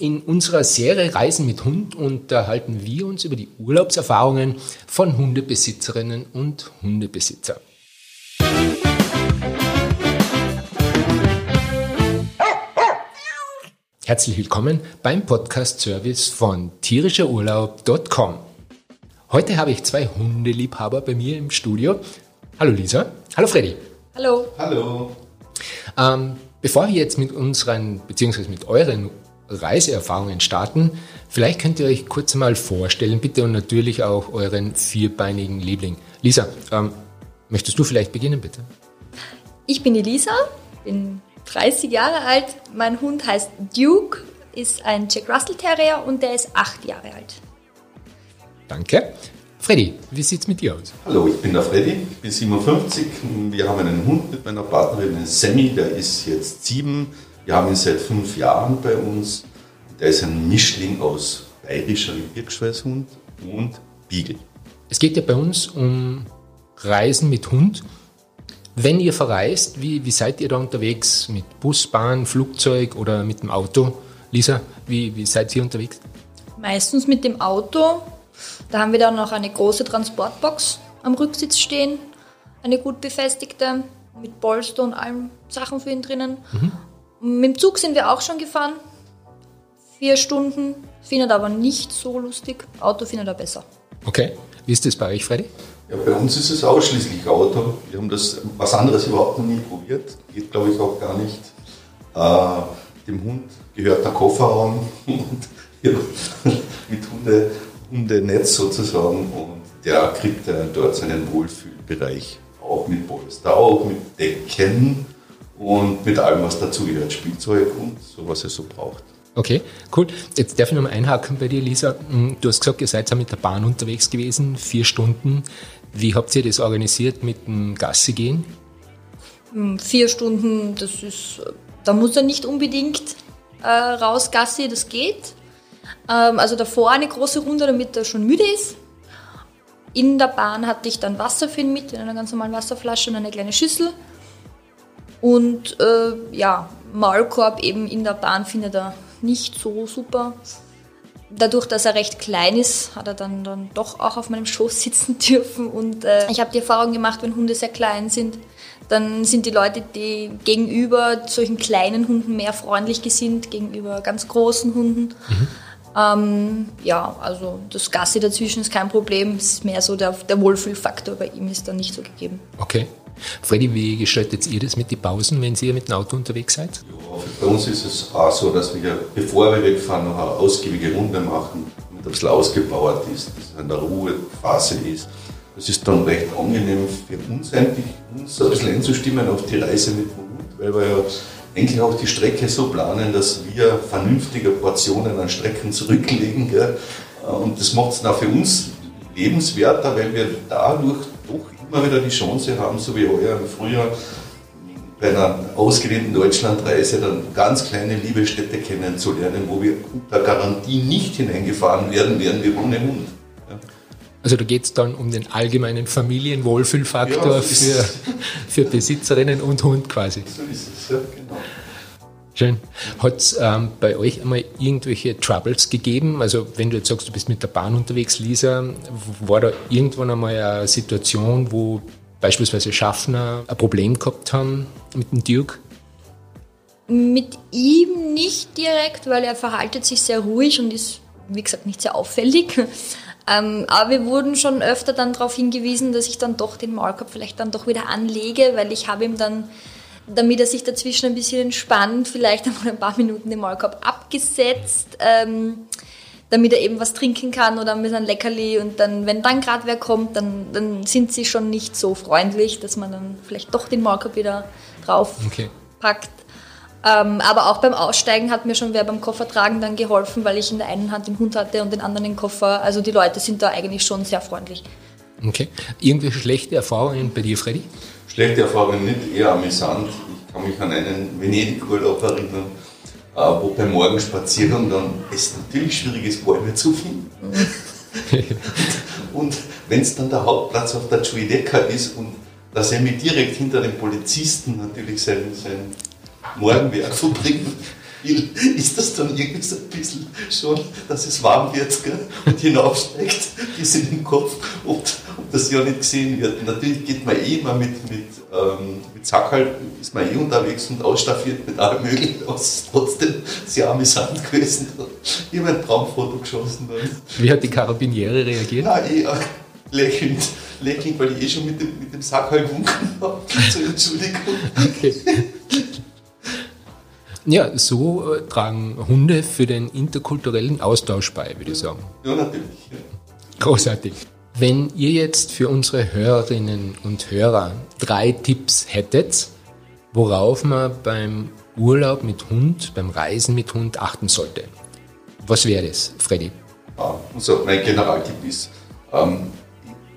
In unserer Serie Reisen mit Hund unterhalten wir uns über die Urlaubserfahrungen von Hundebesitzerinnen und Hundebesitzer. Herzlich willkommen beim Podcast-Service von tierischerurlaub.com. Heute habe ich zwei Hundeliebhaber bei mir im Studio. Hallo Lisa. Hallo Freddy. Hallo. Hallo. Ähm, bevor wir jetzt mit unseren, beziehungsweise mit euren Reiseerfahrungen starten. Vielleicht könnt ihr euch kurz mal vorstellen, bitte, und natürlich auch euren vierbeinigen Liebling. Lisa, ähm, möchtest du vielleicht beginnen, bitte? Ich bin die Lisa, bin 30 Jahre alt. Mein Hund heißt Duke, ist ein Jack Russell Terrier und der ist acht Jahre alt. Danke. Freddy, wie sieht es mit dir aus? Hallo, ich bin der Freddy, ich bin 57. Wir haben einen Hund mit meiner Partnerin, Sammy, der ist jetzt sieben. Wir haben ihn seit fünf Jahren bei uns. Der ist ein Mischling aus bayerischer Gebirgsschweißhund und Beagle. Es geht ja bei uns um Reisen mit Hund. Wenn ihr verreist, wie, wie seid ihr da unterwegs? Mit Bus, Bahn, Flugzeug oder mit dem Auto? Lisa, wie, wie seid ihr unterwegs? Meistens mit dem Auto. Da haben wir dann noch eine große Transportbox am Rücksitz stehen. Eine gut befestigte, mit Polster und allen Sachen für ihn drinnen. Mhm. Mit dem Zug sind wir auch schon gefahren. Vier Stunden. Findet aber nicht so lustig. Auto findet er besser. Okay. Wie ist das bei euch, Freddy? Ja, bei uns ist es ausschließlich Auto. Wir haben das was anderes überhaupt noch nie probiert. Geht, glaube ich, auch gar nicht. Äh, dem Hund gehört der Kofferraum und ja, mit Hunde, Hundenetz sozusagen. Und der kriegt äh, dort seinen Wohlfühlbereich. Auch mit Polster, auch mit Decken und mit allem, was dazugehört, Spielzeug und so, was es so braucht. Okay, cool. Jetzt darf ich nochmal einhaken bei dir, Lisa. Hm, du hast gesagt, ihr seid ja mit der Bahn unterwegs gewesen, vier Stunden. Wie habt ihr das organisiert mit dem Gassi gehen? Hm, vier Stunden, das ist, da muss er nicht unbedingt äh, raus Gassi, das geht. Ähm, also davor eine große Runde, damit er schon müde ist. In der Bahn hatte ich dann Wasser für ihn mit, in einer ganz normalen Wasserflasche und eine kleine Schüssel. Und äh, ja, Maulkorb eben in der Bahn findet er nicht so super. Dadurch, dass er recht klein ist, hat er dann, dann doch auch auf meinem Schoß sitzen dürfen. Und äh, ich habe die Erfahrung gemacht, wenn Hunde sehr klein sind, dann sind die Leute, die gegenüber solchen kleinen Hunden mehr freundlich gesinnt, gegenüber ganz großen Hunden. Mhm. Ähm, ja, also das Gassi dazwischen ist kein Problem. Es ist mehr so der, der Wohlfühlfaktor bei ihm ist dann nicht so gegeben. Okay. Freddy, wie gestaltet ihr das mit den Pausen, wenn ihr mit dem Auto unterwegs seid? Ja, bei uns ist es auch so, dass wir, bevor wir wegfahren, noch eine ausgiebige Runde machen, damit ein bisschen ausgebaut ist, dass es eine Ruhephase ist. Das ist dann recht angenehm für uns eigentlich, uns ein bisschen einzustimmen auf die Reise mit dem Hund, weil wir ja eigentlich auch die Strecke so planen, dass wir vernünftige Portionen an Strecken zurücklegen. Gell? Und das macht es dann auch für uns lebenswerter, weil wir dadurch doch immer wieder die Chance haben, so wie heuer im Frühjahr, bei einer ausgedehnten Deutschlandreise dann ganz kleine Liebestädte kennenzulernen, wo wir unter Garantie nicht hineingefahren werden, wären wir ohne Hund. Ja. Also da geht es dann um den allgemeinen Familienwohlfühlfaktor ja, für, für Besitzerinnen und Hund quasi. So ist es, ja, genau. Schön. Hat es ähm, bei euch einmal irgendwelche Troubles gegeben? Also wenn du jetzt sagst, du bist mit der Bahn unterwegs, Lisa, war da irgendwann einmal eine Situation, wo beispielsweise Schaffner ein Problem gehabt haben mit dem Duke? Mit ihm nicht direkt, weil er verhaltet sich sehr ruhig und ist, wie gesagt, nicht sehr auffällig. Ähm, aber wir wurden schon öfter dann darauf hingewiesen, dass ich dann doch den Maulkorb vielleicht dann doch wieder anlege, weil ich habe ihm dann damit er sich dazwischen ein bisschen entspannt, vielleicht einmal ein paar Minuten den Maulkorb abgesetzt, ähm, damit er eben was trinken kann oder mit einem Leckerli und dann, wenn dann gerade wer kommt, dann, dann sind sie schon nicht so freundlich, dass man dann vielleicht doch den Maulkorb wieder drauf okay. packt. Ähm, aber auch beim Aussteigen hat mir schon wer beim Koffertragen dann geholfen, weil ich in der einen Hand den Hund hatte und den anderen den Koffer. Also die Leute sind da eigentlich schon sehr freundlich. Okay. Irgendwelche schlechte Erfahrungen bei dir, Freddy? Schlechte Erfahrungen nicht, eher amüsant. Ich kann mich an einen Venedig-Urlaub erinnern, äh, wo beim Morgenspaziergang dann es natürlich schwierig ist, Bäume zu finden. und wenn es dann der Hauptplatz auf der Giudecca ist und dass er mir direkt hinter dem Polizisten natürlich sein, sein Morgenwerk verbringt, Spiel ist das dann irgendwie so ein bisschen schon, dass es warm wird gell? und hinaufsteigt bis in den Kopf, ob, das ja nicht gesehen wird. Natürlich geht man eh immer mit, mit, ähm, mit Sackerl, ist man eh unterwegs und ausstaffiert mit allem möglichen, aber es ist trotzdem sehr amüsant gewesen. Ich habe ein Traumfoto geschossen. Wie hat die Karabiniere reagiert? Nein, eh lächelnd, lächelnd, weil ich eh schon mit dem, mit dem Sackerl gewunken habe. Zur Entschuldigung. Okay. Ja, so äh, tragen Hunde für den interkulturellen Austausch bei, würde ich sagen. Ja, natürlich. Ja. Großartig. Wenn ihr jetzt für unsere Hörerinnen und Hörer drei Tipps hättet, worauf man beim Urlaub mit Hund, beim Reisen mit Hund achten sollte, was wäre das, Freddy? Also mein Generaltipp ist, ähm,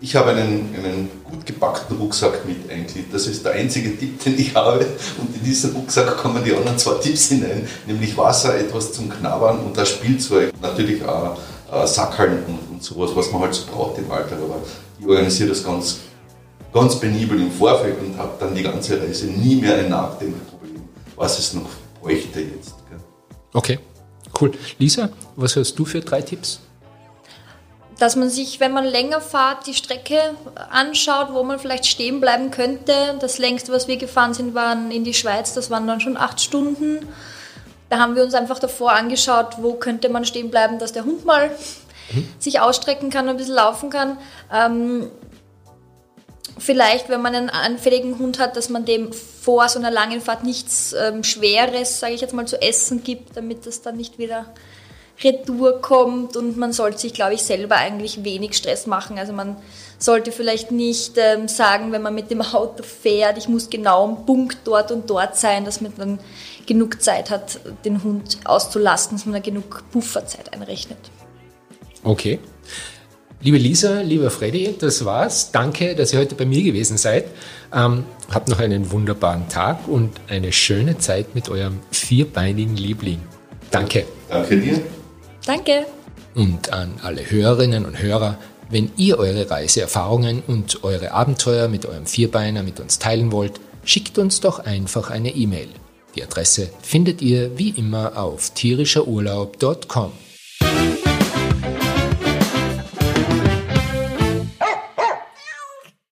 ich habe einen, einen gut gepackten Rucksack mit eigentlich. Das ist der einzige Tipp, den ich habe. Und in diesen Rucksack kommen die anderen zwei Tipps hinein, nämlich Wasser, etwas zum Knabbern und das Spielzeug. Natürlich auch äh, Sackeln und, und sowas, was man halt so braucht im Alltag. Aber ich organisiere das ganz, ganz penibel im Vorfeld und habe dann die ganze Reise nie mehr ein Nachdenkproblem, was es noch bräuchte jetzt. Gell? Okay, cool. Lisa, was hast du für drei Tipps? dass man sich, wenn man länger fahrt, die Strecke anschaut, wo man vielleicht stehen bleiben könnte. Das längste, was wir gefahren sind, waren in die Schweiz, das waren dann schon acht Stunden. Da haben wir uns einfach davor angeschaut, wo könnte man stehen bleiben, dass der Hund mal mhm. sich ausstrecken kann, ein bisschen laufen kann. Ähm, vielleicht, wenn man einen anfälligen Hund hat, dass man dem vor so einer langen Fahrt nichts ähm, Schweres, sage ich jetzt mal, zu essen gibt, damit das dann nicht wieder Retour kommt und man sollte sich, glaube ich, selber eigentlich wenig Stress machen. Also man sollte vielleicht nicht ähm, sagen, wenn man mit dem Auto fährt, ich muss genau am Punkt dort und dort sein, dass man dann genug Zeit hat, den Hund auszulasten, dass man da genug Pufferzeit einrechnet. Okay. Liebe Lisa, lieber Freddy, das war's. Danke, dass ihr heute bei mir gewesen seid. Ähm, habt noch einen wunderbaren Tag und eine schöne Zeit mit eurem vierbeinigen Liebling. Danke. Danke dir. Danke. Und an alle Hörerinnen und Hörer, wenn ihr eure Reiseerfahrungen und eure Abenteuer mit eurem Vierbeiner mit uns teilen wollt, schickt uns doch einfach eine E-Mail. Die Adresse findet ihr wie immer auf tierischerurlaub.com.